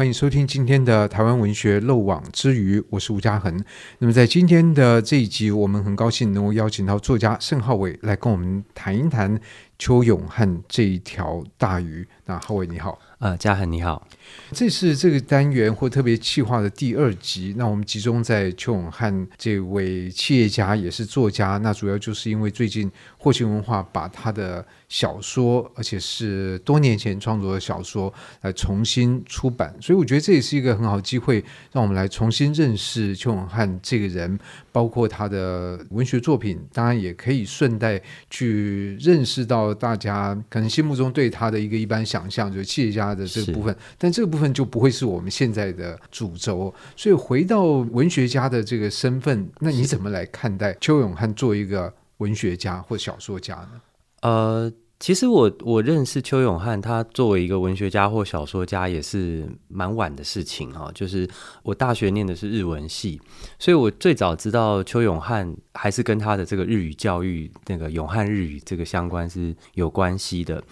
欢迎收听今天的台湾文学漏网之鱼，我是吴嘉恒。那么在今天的这一集，我们很高兴能够邀请到作家盛浩伟来跟我们谈一谈邱永汉这一条大鱼。那浩伟你好，呃，嘉恒你好。这是这个单元或特别企划的第二集。那我们集中在邱永汉这位企业家，也是作家。那主要就是因为最近霍青文化把他的小说，而且是多年前创作的小说，来重新出版。所以我觉得这也是一个很好的机会，让我们来重新认识邱永汉这个人，包括他的文学作品。当然，也可以顺带去认识到大家可能心目中对他的一个一般想象，就是企业家的这个部分。但这个部分就不会是我们现在的主轴，所以回到文学家的这个身份，那你怎么来看待邱永汉做一个文学家或小说家呢？呃，其实我我认识邱永汉，他作为一个文学家或小说家也是蛮晚的事情哈。就是我大学念的是日文系，所以我最早知道邱永汉还是跟他的这个日语教育那个永汉日语这个相关是有关系的。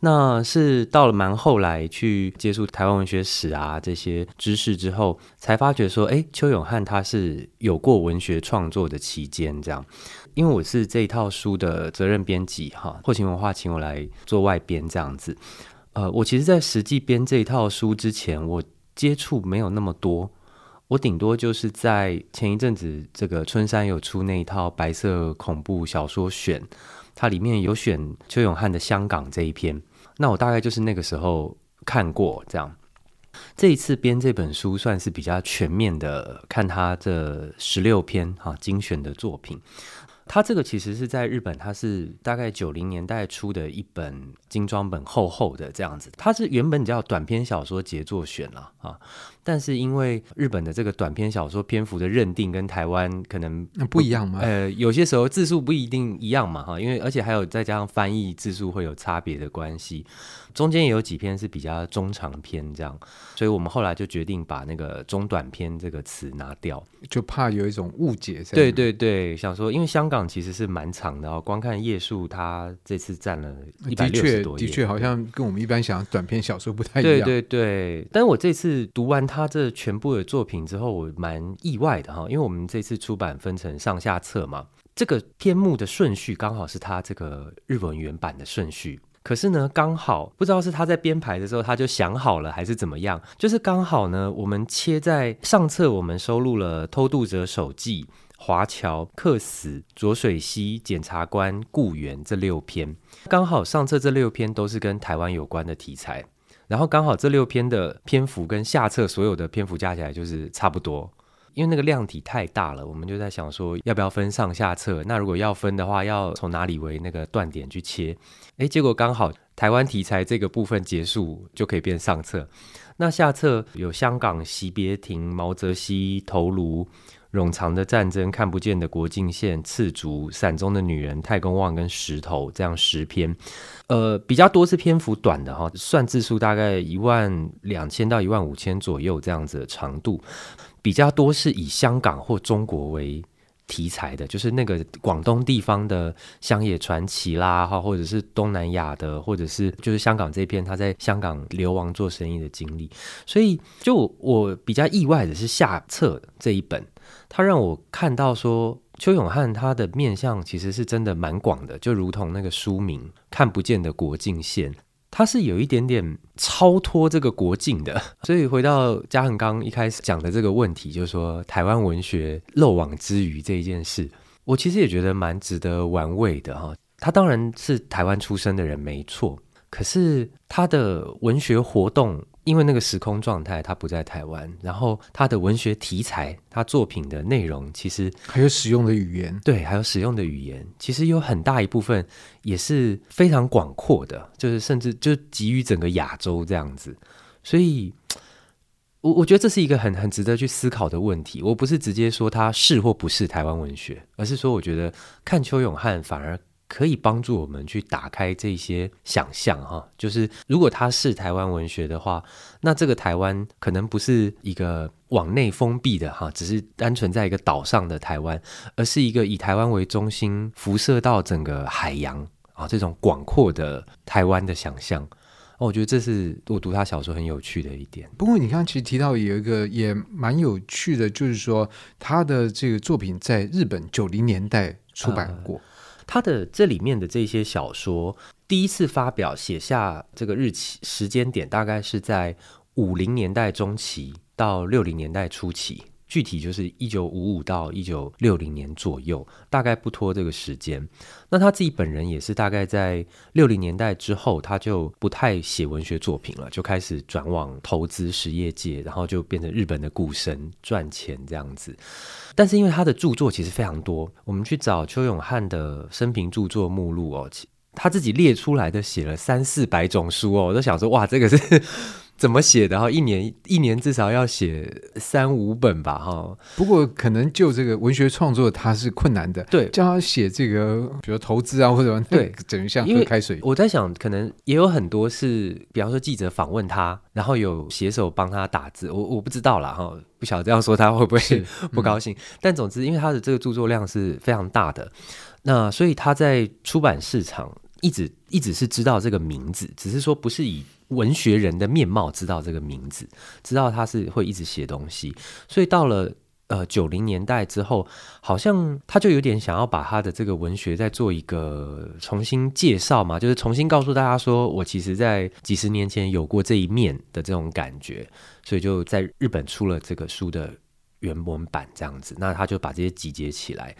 那是到了蛮后来去接触台湾文学史啊这些知识之后，才发觉说，哎，邱永汉他是有过文学创作的期间，这样。因为我是这一套书的责任编辑哈，霍勤文化请我来做外编这样子。呃，我其实，在实际编这一套书之前，我接触没有那么多，我顶多就是在前一阵子这个春山有出那一套白色恐怖小说选，它里面有选邱永汉的《香港》这一篇。那我大概就是那个时候看过这样，这一次编这本书算是比较全面的看他这十六篇哈精选的作品。他这个其实是在日本，它是大概九零年代出的一本精装本，厚厚的这样子。它是原本叫短篇小说杰作选了啊。但是因为日本的这个短篇小说篇幅的认定跟台湾可能不，不一样吗？呃，有些时候字数不一定一样嘛，哈，因为而且还有再加上翻译字数会有差别的关系，中间也有几篇是比较中长篇这样，所以我们后来就决定把那个中短篇这个词拿掉，就怕有一种误解。对对对，想说因为香港其实是蛮长的哦，光看页数，它这次占了一百六十多页，的确，的确好像跟我们一般想短篇小说不太一样。对对对，但是我这次读完。他这全部的作品之后，我蛮意外的哈，因为我们这次出版分成上下册嘛，这个篇目的顺序刚好是他这个日文原版的顺序，可是呢，刚好不知道是他在编排的时候他就想好了还是怎么样，就是刚好呢，我们切在上册，我们收录了《偷渡者手记》、《华侨》、《客死》、《浊水溪》、《检察官》、《雇员》这六篇，刚好上册这六篇都是跟台湾有关的题材。然后刚好这六篇的篇幅跟下册所有的篇幅加起来就是差不多，因为那个量体太大了，我们就在想说要不要分上下册。那如果要分的话，要从哪里为那个断点去切？诶，结果刚好台湾题材这个部分结束就可以变上册。那下册有香港惜别亭、毛泽西头颅。冗长的战争、看不见的国境线、赤足、伞中的女人、太公望跟石头，这样十篇，呃，比较多是篇幅短的哈，算字数大概一万两千到一万五千左右这样子的长度，比较多是以香港或中国为题材的，就是那个广东地方的乡野传奇啦，哈，或者是东南亚的，或者是就是香港这篇他在香港流亡做生意的经历，所以就我比较意外的是下册这一本。他让我看到说，邱永汉他的面向其实是真的蛮广的，就如同那个书名《看不见的国境线》，他是有一点点超脱这个国境的。所以回到嘉恒刚一开始讲的这个问题，就是说台湾文学漏网之鱼这一件事，我其实也觉得蛮值得玩味的哈。他当然是台湾出生的人没错，可是他的文学活动。因为那个时空状态，他不在台湾，然后他的文学题材，他作品的内容，其实还有使用的语言，对，还有使用的语言，其实有很大一部分也是非常广阔的，就是甚至就给予整个亚洲这样子。所以，我我觉得这是一个很很值得去思考的问题。我不是直接说他是或不是台湾文学，而是说我觉得看邱永汉反而。可以帮助我们去打开这些想象哈，就是如果它是台湾文学的话，那这个台湾可能不是一个往内封闭的哈，只是单纯在一个岛上的台湾，而是一个以台湾为中心辐射到整个海洋啊，这种广阔的台湾的想象。哦，我觉得这是我读他小说很有趣的一点。不过你刚刚其实提到有一个也蛮有趣的，就是说他的这个作品在日本九零年代出版过。他的这里面的这些小说，第一次发表写下这个日期时间点，大概是在五零年代中期到六零年代初期。具体就是一九五五到一九六零年左右，大概不拖这个时间。那他自己本人也是大概在六零年代之后，他就不太写文学作品了，就开始转往投资实业界，然后就变成日本的股神赚钱这样子。但是因为他的著作其实非常多，我们去找邱永汉的生平著作目录哦，他自己列出来的写了三四百种书哦，我都想说哇，这个是。怎么写的哈？一年一年至少要写三五本吧哈。不过可能就这个文学创作，它是困难的。对，叫他写这个，比如投资啊或者对，等于像喝开水。我在想，可能也有很多是，比方说记者访问他，然后有写手帮他打字。我我不知道啦哈，不晓得这样说他会不会 不高兴。嗯、但总之，因为他的这个著作量是非常大的，那所以他在出版市场一直一直是知道这个名字，只是说不是以。文学人的面貌，知道这个名字，知道他是会一直写东西，所以到了呃九零年代之后，好像他就有点想要把他的这个文学再做一个重新介绍嘛，就是重新告诉大家说，我其实在几十年前有过这一面的这种感觉，所以就在日本出了这个书的原文版这样子，那他就把这些集结起来。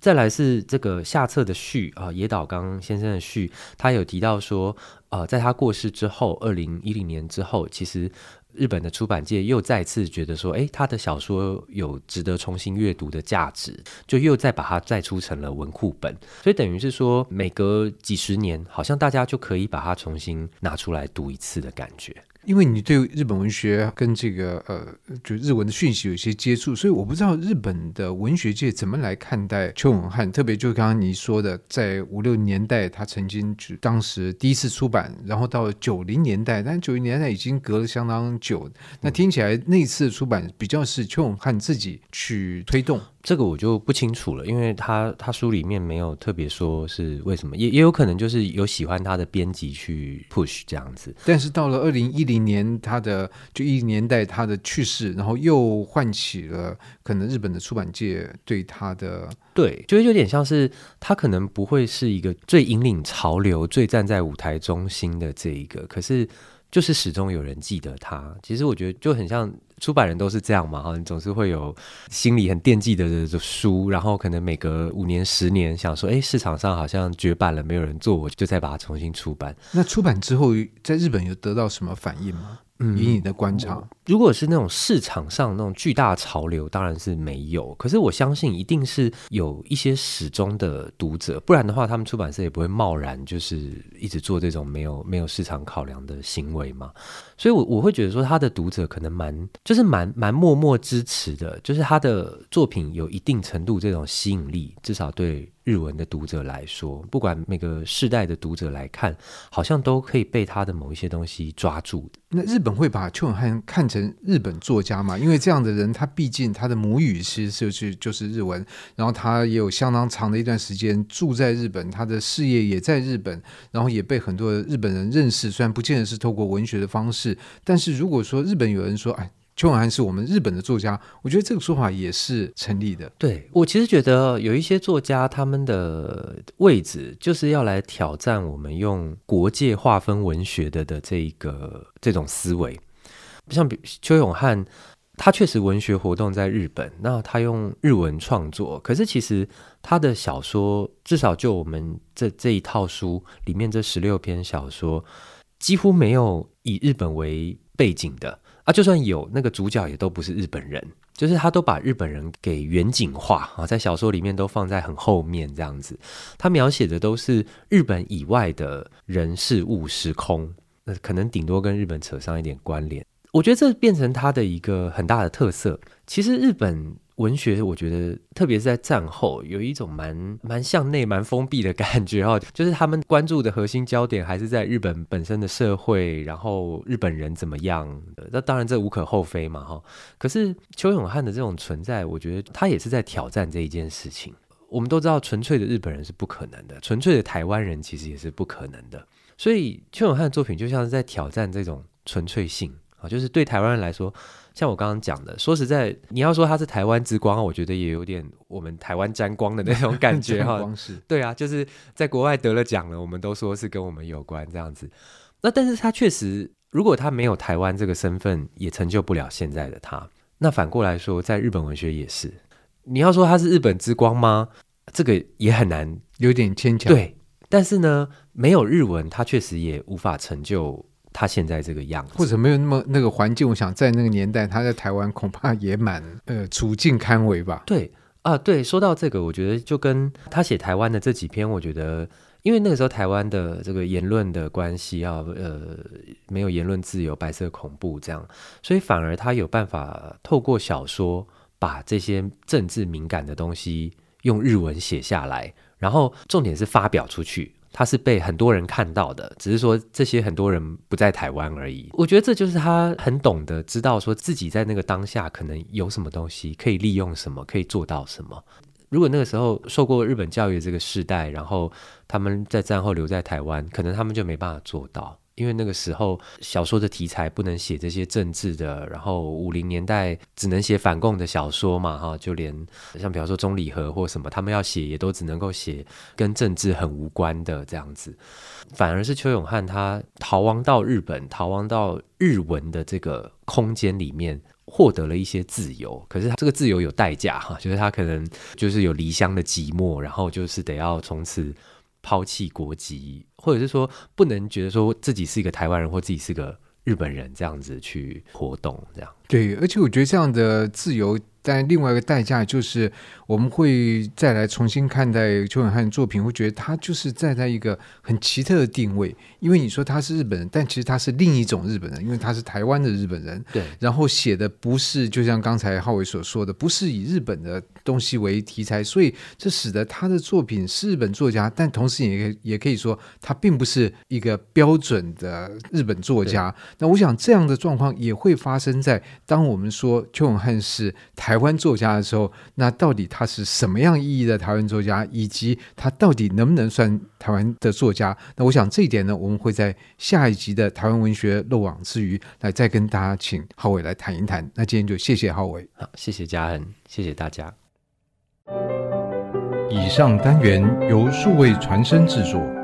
再来是这个下册的序啊，野岛刚先生的序，他有提到说，呃，在他过世之后，二零一零年之后，其实日本的出版界又再次觉得说，诶，他的小说有值得重新阅读的价值，就又再把它再出成了文库本，所以等于是说，每隔几十年，好像大家就可以把它重新拿出来读一次的感觉。因为你对日本文学跟这个呃，就日文的讯息有一些接触，所以我不知道日本的文学界怎么来看待邱永汉。特别就刚刚你说的，在五六年代他曾经就当时第一次出版，然后到九零年代，但九零年代已经隔了相当久。那听起来那次出版比较是邱永汉自己去推动。这个我就不清楚了，因为他他书里面没有特别说是为什么，也也有可能就是有喜欢他的编辑去 push 这样子。但是到了二零一零年，他的就一年代他的去世，然后又唤起了可能日本的出版界对他的对，就是有点像是他可能不会是一个最引领潮流、最站在舞台中心的这一个，可是就是始终有人记得他。其实我觉得就很像。出版人都是这样嘛，哈，你总是会有心里很惦记的的书，然后可能每隔五年、十年，想说，哎，市场上好像绝版了，没有人做，我就再把它重新出版。那出版之后，在日本有得到什么反应吗？嗯，以你的观察，如果是那种市场上那种巨大潮流，当然是没有。可是我相信，一定是有一些始终的读者，不然的话，他们出版社也不会贸然就是一直做这种没有没有市场考量的行为嘛。所以我，我我会觉得说，他的读者可能蛮就是蛮蛮默默支持的，就是他的作品有一定程度这种吸引力，至少对。日文的读者来说，不管每个世代的读者来看，好像都可以被他的某一些东西抓住。那日本会把邱永汉看成日本作家吗？因为这样的人，他毕竟他的母语其实就是就是日文，然后他也有相当长的一段时间住在日本，他的事业也在日本，然后也被很多日本人认识。虽然不见得是透过文学的方式，但是如果说日本有人说，哎。邱永汉是我们日本的作家，我觉得这个说法也是成立的。对，我其实觉得有一些作家，他们的位置就是要来挑战我们用国界划分文学的的这一个这种思维。像比邱永汉，他确实文学活动在日本，那他用日文创作，可是其实他的小说，至少就我们这这一套书里面这十六篇小说，几乎没有以日本为背景的。啊，就算有那个主角，也都不是日本人，就是他都把日本人给远景化啊，在小说里面都放在很后面这样子。他描写的都是日本以外的人事物时空，那可能顶多跟日本扯上一点关联。我觉得这变成他的一个很大的特色。其实日本。文学，我觉得特别是在战后，有一种蛮蛮向内、蛮封闭的感觉哈，就是他们关注的核心焦点还是在日本本身的社会，然后日本人怎么样。那当然这无可厚非嘛哈。可是邱永汉的这种存在，我觉得他也是在挑战这一件事情。我们都知道，纯粹的日本人是不可能的，纯粹的台湾人其实也是不可能的。所以邱永汉的作品就像是在挑战这种纯粹性啊，就是对台湾人来说，像我刚刚讲的，说实在，你要说他是台湾之光，我觉得也有点我们台湾沾光的那种感觉 哈。对啊，就是在国外得了奖了，我们都说是跟我们有关这样子。那但是他确实，如果他没有台湾这个身份，也成就不了现在的他。那反过来说，在日本文学也是，你要说他是日本之光吗？这个也很难，有点牵强。对。但是呢，没有日文，他确实也无法成就他现在这个样子，或者没有那么那个环境。我想在那个年代，他在台湾恐怕也蛮呃处境堪危吧。对啊，对，说到这个，我觉得就跟他写台湾的这几篇，我觉得因为那个时候台湾的这个言论的关系啊，呃，没有言论自由，白色恐怖这样，所以反而他有办法透过小说把这些政治敏感的东西用日文写下来。然后重点是发表出去，他是被很多人看到的，只是说这些很多人不在台湾而已。我觉得这就是他很懂得知道说自己在那个当下可能有什么东西可以利用，什么可以做到什么。如果那个时候受过日本教育的这个世代，然后他们在战后留在台湾，可能他们就没办法做到。因为那个时候小说的题材不能写这些政治的，然后五零年代只能写反共的小说嘛，哈，就连像比方说钟理和或什么，他们要写也都只能够写跟政治很无关的这样子。反而是邱永汉他逃亡到日本，逃亡到日文的这个空间里面，获得了一些自由。可是他这个自由有代价哈，就是他可能就是有离乡的寂寞，然后就是得要从此。抛弃国籍，或者是说不能觉得说自己是一个台湾人，或自己是个日本人这样子去活动，这样。对，而且我觉得这样的自由。但另外一个代价就是，我们会再来重新看待邱永汉的作品，会觉得他就是站在一个很奇特的定位。因为你说他是日本人，但其实他是另一种日本人，因为他是台湾的日本人。对。然后写的不是，就像刚才浩伟所说的，不是以日本的东西为题材，所以这使得他的作品是日本作家，但同时也也可以说他并不是一个标准的日本作家。那我想这样的状况也会发生在当我们说邱永汉是台。台湾作家的时候，那到底他是什么样意义的台湾作家，以及他到底能不能算台湾的作家？那我想这一点呢，我们会在下一集的台湾文学漏网之鱼来再跟大家请浩伟来谈一谈。那今天就谢谢浩伟，好，谢谢嘉恒，谢谢大家。以上单元由数位传声制作。